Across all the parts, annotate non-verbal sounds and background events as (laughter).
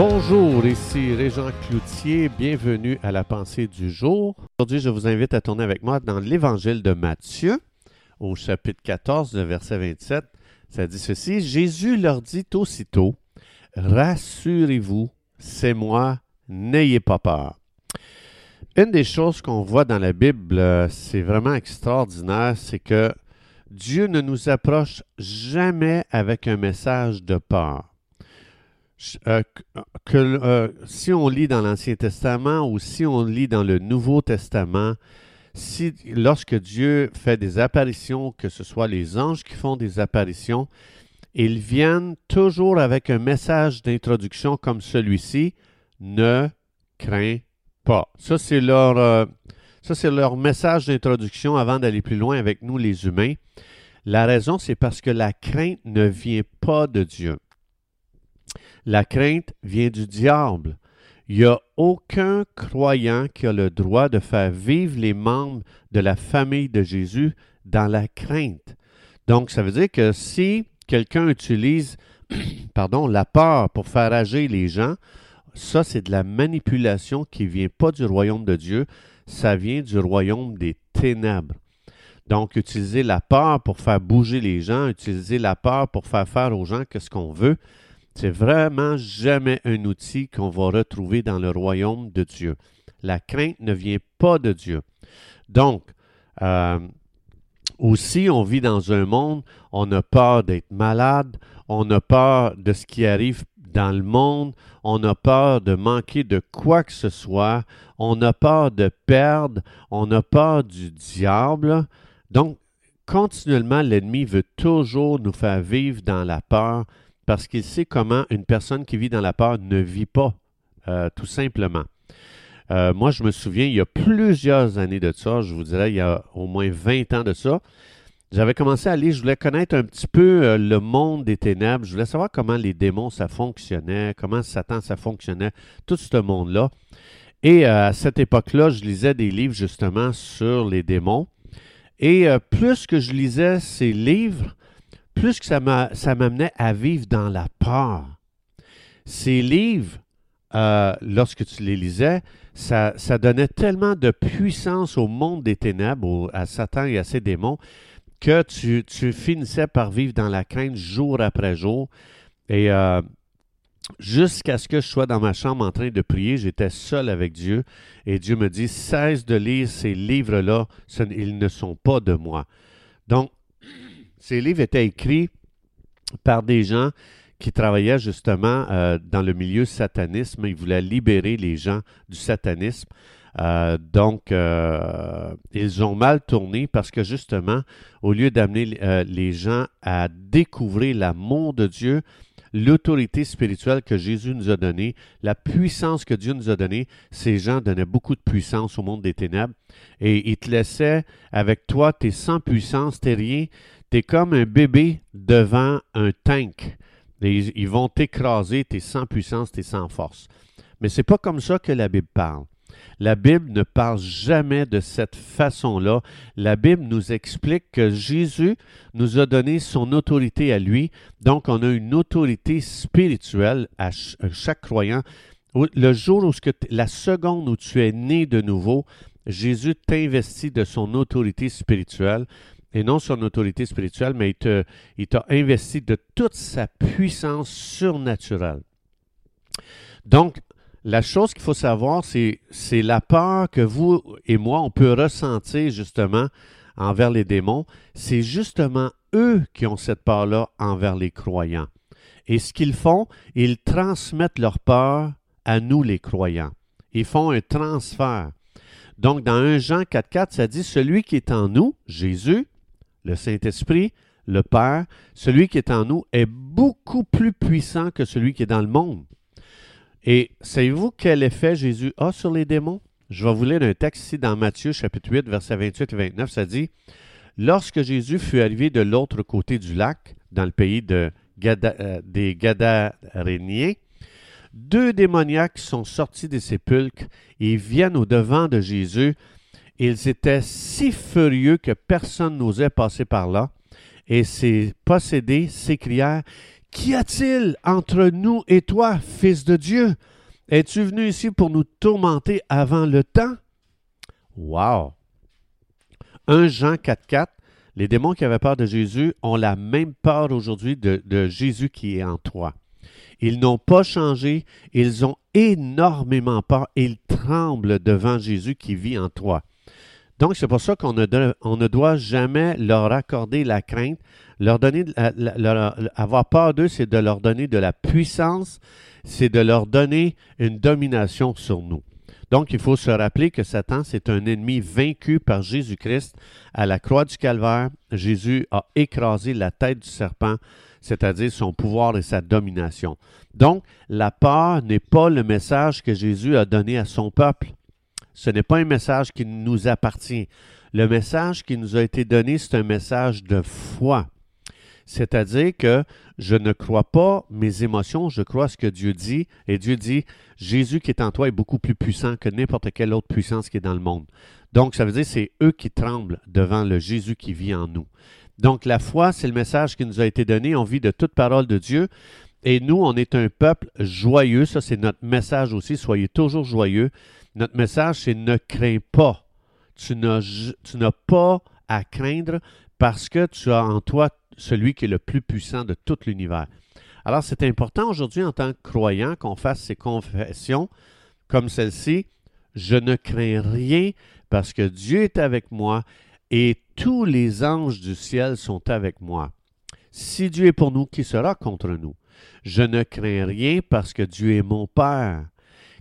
Bonjour, ici Régent Cloutier, bienvenue à la pensée du jour. Aujourd'hui, je vous invite à tourner avec moi dans l'évangile de Matthieu, au chapitre 14, verset 27. Ça dit ceci, Jésus leur dit aussitôt, Rassurez-vous, c'est moi, n'ayez pas peur. Une des choses qu'on voit dans la Bible, c'est vraiment extraordinaire, c'est que Dieu ne nous approche jamais avec un message de peur. Euh, que, euh, si on lit dans l'Ancien Testament ou si on lit dans le Nouveau Testament, si, lorsque Dieu fait des apparitions, que ce soit les anges qui font des apparitions, ils viennent toujours avec un message d'introduction comme celui-ci, ne crains pas. Ça, c'est leur, euh, ça, c'est leur message d'introduction avant d'aller plus loin avec nous, les humains. La raison, c'est parce que la crainte ne vient pas de Dieu. La crainte vient du diable. Il n'y a aucun croyant qui a le droit de faire vivre les membres de la famille de Jésus dans la crainte. Donc, ça veut dire que si quelqu'un utilise (clears throat) pardon, la peur pour faire agir les gens, ça, c'est de la manipulation qui ne vient pas du royaume de Dieu, ça vient du royaume des ténèbres. Donc, utiliser la peur pour faire bouger les gens, utiliser la peur pour faire faire aux gens ce qu'on veut, c'est vraiment jamais un outil qu'on va retrouver dans le royaume de Dieu. La crainte ne vient pas de Dieu. Donc, euh, aussi, on vit dans un monde, on a peur d'être malade, on a peur de ce qui arrive dans le monde, on a peur de manquer de quoi que ce soit, on a peur de perdre, on a peur du diable. Donc, continuellement, l'ennemi veut toujours nous faire vivre dans la peur, parce qu'il sait comment une personne qui vit dans la peur ne vit pas, euh, tout simplement. Euh, moi, je me souviens, il y a plusieurs années de ça, je vous dirais, il y a au moins 20 ans de ça, j'avais commencé à lire, je voulais connaître un petit peu euh, le monde des ténèbres, je voulais savoir comment les démons, ça fonctionnait, comment Satan, ça fonctionnait, tout ce monde-là. Et à cette époque-là, je lisais des livres justement sur les démons. Et plus que je lisais ces livres, plus que ça m'amenait à vivre dans la peur. Ces livres, euh, lorsque tu les lisais, ça, donnait tellement de puissance au monde des ténèbres, à Satan et à ses démons, que tu, finissais par vivre dans la crainte jour après jour. Et euh, jusqu'à ce que je sois dans ma chambre en train de prier, j'étais seul avec Dieu. Et Dieu me dit, cesse de lire ces livres-là, ils ne sont pas de moi. Ces livres étaient écrits par des gens qui travaillaient justement euh, dans le milieu satanisme. Ils voulaient libérer les gens du satanisme. Euh, donc, euh, ils ont mal tourné parce que justement, au lieu d'amener les gens à découvrir l'amour de Dieu, l'autorité spirituelle que Jésus nous a donnée, la puissance que Dieu nous a donnée, ces gens donnaient beaucoup de puissance au monde des ténèbres et ils te laissaient avec toi, t'es sans puissance, t'es rien, t'es comme un bébé devant un tank. ils, vont t'écraser, t'es sans puissance, t'es sans force. Mais c'est pas comme ça que la Bible parle. La Bible ne parle jamais de cette façon-là. La Bible nous explique que Jésus nous a donné son autorité à lui. Donc, on a une autorité spirituelle à chaque croyant. Le jour où, la seconde où tu es né de nouveau, Jésus t'investit de son autorité spirituelle et non son autorité spirituelle, mais il t'a investi de toute sa puissance surnaturelle. Donc, la chose qu'il faut savoir, c'est, c'est la peur que vous et moi, on peut ressentir justement envers les démons. C'est justement eux qui ont cette peur-là envers les croyants. Et ce qu'ils font, ils transmettent leur peur à nous, les croyants. Ils font un transfert. Donc, dans 1 Jean 4.4, ça dit, celui qui est en nous, Jésus, le Saint-Esprit, le Père, celui qui est en nous est beaucoup plus puissant que celui qui est dans le monde. Et savez-vous quel effet Jésus a sur les démons? Je vais vous lire un texte ici dans Matthieu chapitre 8, versets 28 et 29. Ça dit, Lorsque Jésus fut arrivé de l'autre côté du lac, dans le pays de euh, des Gadaréniens, deux démoniaques sont sortis des sépulcres et viennent au devant de Jésus ils étaient si furieux que personne n'osait passer par là, et ces possédés s'écrièrent Qu'y a-t-il entre nous et toi, Fils de Dieu? Es-tu venu ici pour nous tourmenter avant le temps? Wow! 1 Jean 4.4, les démons qui avaient peur de Jésus ont la même peur aujourd'hui de, de Jésus qui est en toi. Ils n'ont pas changé, ils ont énormément peur, ils tremblent devant Jésus qui vit en toi. Donc, c'est pour ça qu'on ne, doit jamais leur accorder la crainte. Leur donner, avoir peur d'eux, c'est de leur donner de la puissance, c'est de leur donner une domination sur nous. Donc, il faut se rappeler que Satan, c'est un ennemi vaincu par Jésus-Christ. À la croix du calvaire, Jésus a écrasé la tête du serpent, c'est-à-dire son pouvoir et sa domination. Donc, la peur n'est pas le message que Jésus a donné à son peuple. Ce n'est pas un message qui nous appartient. Le message qui nous a été donné, c'est un message de foi. C'est-à-dire que je ne crois pas mes émotions, je crois ce que Dieu dit. Et Dieu dit, Jésus qui est en toi est beaucoup plus puissant que n'importe quelle autre puissance qui est dans le monde. Donc, ça veut dire que c'est eux qui tremblent devant le Jésus qui vit en nous. Donc, la foi, c'est le message qui nous a été donné. On vit de toute parole de Dieu. Et nous, on est un peuple joyeux. Ça, c'est notre message aussi. Soyez toujours joyeux. Notre message, c'est ne crains pas. Tu n'as pas à craindre parce que tu as en toi celui qui est le plus puissant de tout l'univers. Alors, c'est important aujourd'hui en tant que croyant qu'on fasse ces confessions comme celle-ci. Je ne crains rien parce que Dieu est avec moi et tous les anges du ciel sont avec moi. Si Dieu est pour nous, qui sera contre nous? Je ne crains rien parce que Dieu est mon Père.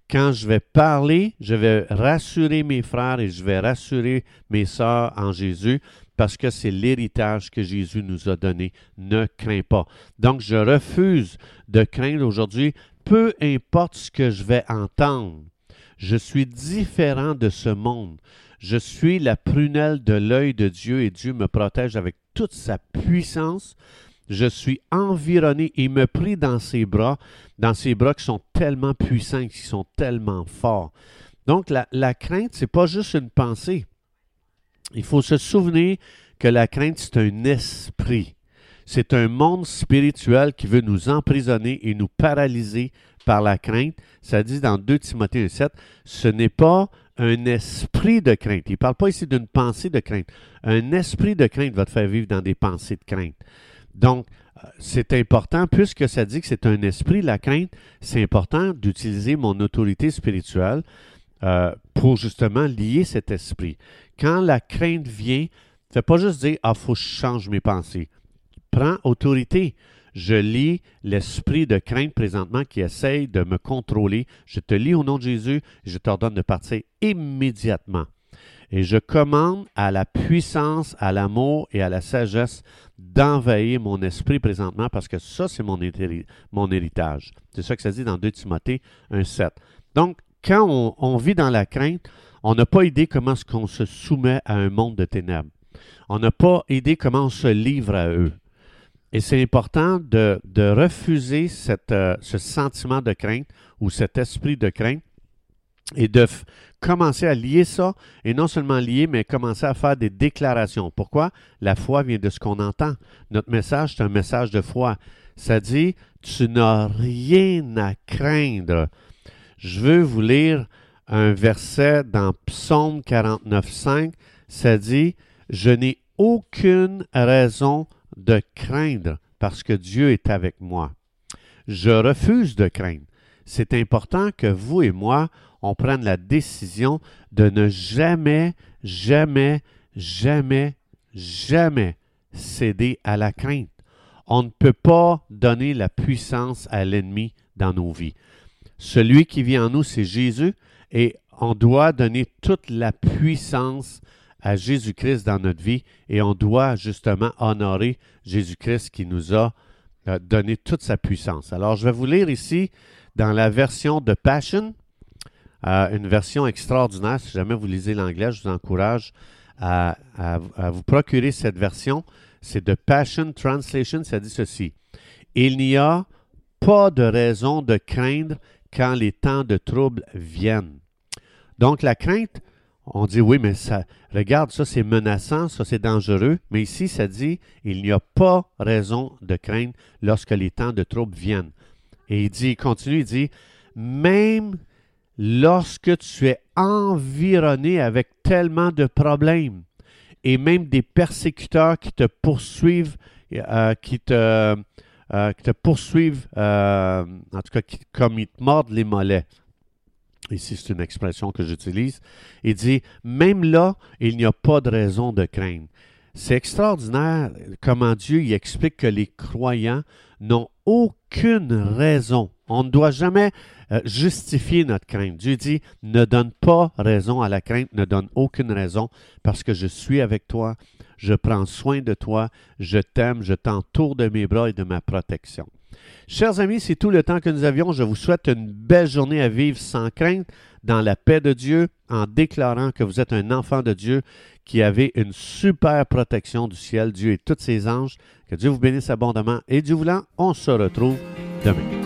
Quand je vais parler, je vais rassurer mes frères et je vais rassurer mes sœurs en Jésus parce que c'est l'héritage que Jésus nous a donné. Ne crains pas. Donc, je refuse de craindre aujourd'hui, peu importe ce que je vais entendre. Je suis différent de ce monde. Je suis la prunelle de l'œil de Dieu et Dieu me protège avec toute sa puissance. Je suis environné et me prie dans ses bras, dans ses bras qui sont tellement puissants, qui sont tellement forts. Donc, la, crainte, ce n'est pas juste une pensée. Il faut se souvenir que la crainte, c'est un esprit. C'est un monde spirituel qui veut nous emprisonner et nous paralyser par la crainte. Ça dit dans 2 Timothée 7, ce n'est pas un esprit de crainte. Il ne parle pas ici d'une pensée de crainte. Un esprit de crainte va te faire vivre dans des pensées de crainte. Donc, euh, c'est important, puisque ça dit que c'est un esprit, la crainte, c'est important d'utiliser mon autorité spirituelle euh, pour justement lier cet esprit. Quand la crainte vient, ne pas juste dire Ah, faut que je change mes pensées. Prends autorité. Je lis l'esprit de crainte présentement qui essaye de me contrôler. Je te lis au nom de Jésus, je t'ordonne de partir immédiatement. Et je commande à la puissance, à l'amour et à la sagesse d'envahir mon esprit présentement parce que ça, c'est mon, héritage. C'est ça que ça dit dans 2 Timothée 1,7. Donc, quand on, vit dans la crainte, on n'a pas idée comment est-ce qu'on se soumet à un monde de ténèbres. On n'a pas idée comment on se livre à eux. Et c'est important de, refuser euh, ce sentiment de crainte ou cet esprit de crainte et de commencer à lier ça, et non seulement lier, mais commencer à faire des déclarations. Pourquoi? La foi vient de ce qu'on entend. Notre message, c'est un message de foi. Ça dit, tu n'as rien à craindre je veux vous lire un verset dans Psaume 49.5. Ça dit, Je n'ai aucune raison de craindre parce que Dieu est avec moi. Je refuse de craindre. C'est important que vous et moi, on prenne la décision de ne jamais, jamais, jamais, jamais céder à la crainte. On ne peut pas donner la puissance à l'ennemi dans nos vies. Celui qui vit en nous, c'est Jésus, et on doit donner toute la puissance à Jésus-Christ dans notre vie, et on doit justement honorer Jésus-Christ qui nous a euh, donné toute sa puissance. Alors, je vais vous lire ici dans la version de Passion, euh, une version extraordinaire. Si jamais vous lisez l'anglais, je vous encourage à, à vous procurer cette version. C'est de Passion Translation, ça dit ceci. Il n'y a pas de raison de craindre quand les temps de trouble viennent. Donc la crainte, on dit oui, mais ça, regarde, ça c'est menaçant, ça c'est dangereux. Mais ici, ça dit, il n'y a pas raison de craindre lorsque les temps de trouble viennent. Et il dit, il continue, il dit, même lorsque tu es environné avec tellement de problèmes et même des persécuteurs qui te poursuivent, euh, qui, te, euh, qui te poursuivent, euh, en tout cas, comme ils te mordent les mollets. Ici, c'est une expression que j'utilise. Il dit, même là, il n'y a pas de raison de craindre. C'est extraordinaire comment Dieu y explique que les croyants n'ont aucune raison. On ne doit jamais euh, justifier notre crainte. Dieu dit, ne donne pas raison à la crainte, ne donne aucune raison, parce que je suis avec toi, je prends soin de toi, je t'aime, je t'entoure de mes bras et de ma protection. Chers amis, c'est tout le temps que nous avions. Je vous souhaite une belle journée à vivre sans crainte, dans la paix de Dieu, en déclarant que vous êtes un enfant de Dieu qui avait une super protection du ciel, Dieu et tous ses anges. Que Dieu vous bénisse abondamment et Dieu voulant, on se retrouve demain.